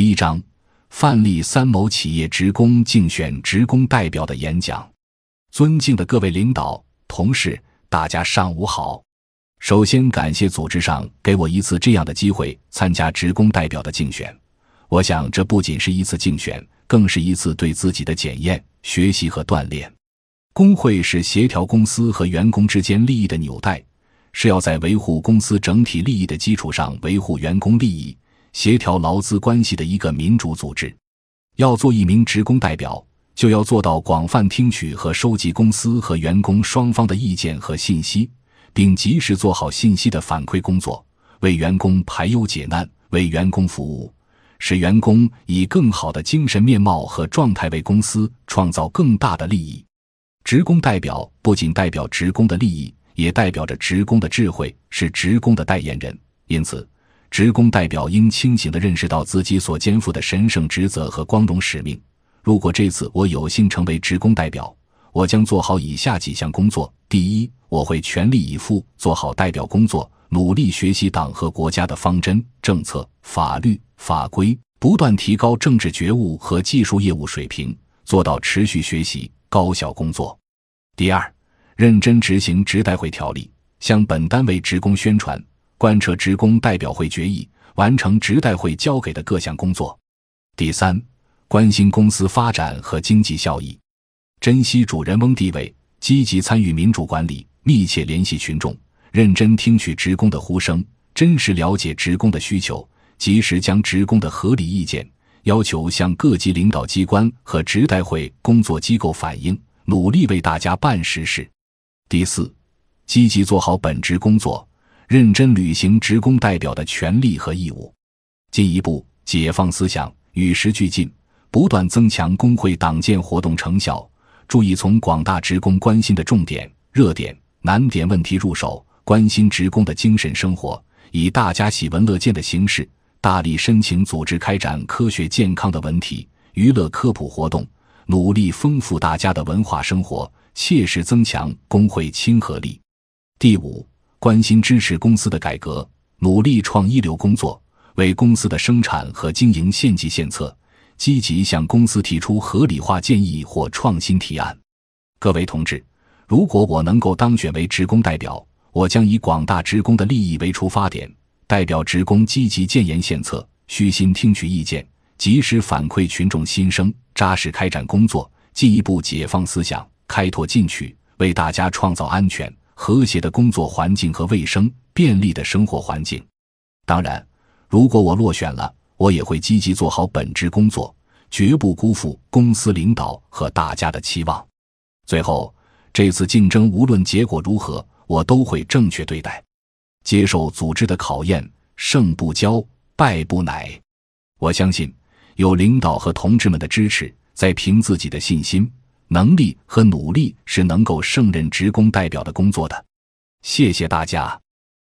第一章：范例三某企业职工竞选职工代表的演讲。尊敬的各位领导、同事，大家上午好。首先感谢组织上给我一次这样的机会参加职工代表的竞选。我想，这不仅是一次竞选，更是一次对自己的检验、学习和锻炼。工会是协调公司和员工之间利益的纽带，是要在维护公司整体利益的基础上维护员工利益、协调劳资关系的一个民主组织。要做一名职工代表，就要做到广泛听取和收集公司和员工双方的意见和信息，并及时做好信息的反馈工作，为员工排忧解难，为员工服务。使员工以更好的精神面貌和状态为公司创造更大的利益。职工代表不仅代表职工的利益，也代表着职工的智慧，是职工的代言人。因此，职工代表应清醒地认识到自己所肩负的神圣职责和光荣使命。如果这次我有幸成为职工代表，我将做好以下几项工作：第一，我会全力以赴做好代表工作。努力学习党和国家的方针、政策、法律法规，不断提高政治觉悟和技术业务水平，做到持续学习、高效工作。第二，认真执行职代会条例，向本单位职工宣传、贯彻职工代表会决议，完成职代会交给的各项工作。第三，关心公司发展和经济效益，珍惜主人翁地位，积极参与民主管理，密切联系群众。认真听取职工的呼声，真实了解职工的需求，及时将职工的合理意见要求向各级领导机关和职代会工作机构反映，努力为大家办实事。第四，积极做好本职工作，认真履行职工代表的权利和义务，进一步解放思想，与时俱进，不断增强工会党建活动成效。注意从广大职工关心的重点、热点、难点问题入手。关心职工的精神生活，以大家喜闻乐见的形式，大力申请组织开展科学健康的文体娱乐科普活动，努力丰富大家的文化生活，切实增强工会亲和力。第五，关心支持公司的改革，努力创一流工作，为公司的生产和经营献计献策，积极向公司提出合理化建议或创新提案。各位同志，如果我能够当选为职工代表，我将以广大职工的利益为出发点，代表职工积极建言献策，虚心听取意见，及时反馈群众心声，扎实开展工作，进一步解放思想，开拓进取，为大家创造安全、和谐的工作环境和卫生、便利的生活环境。当然，如果我落选了，我也会积极做好本职工作，绝不辜负公司领导和大家的期望。最后，这次竞争无论结果如何。我都会正确对待，接受组织的考验，胜不骄，败不馁。我相信，有领导和同志们的支持，在凭自己的信心、能力和努力，是能够胜任职工代表的工作的。谢谢大家。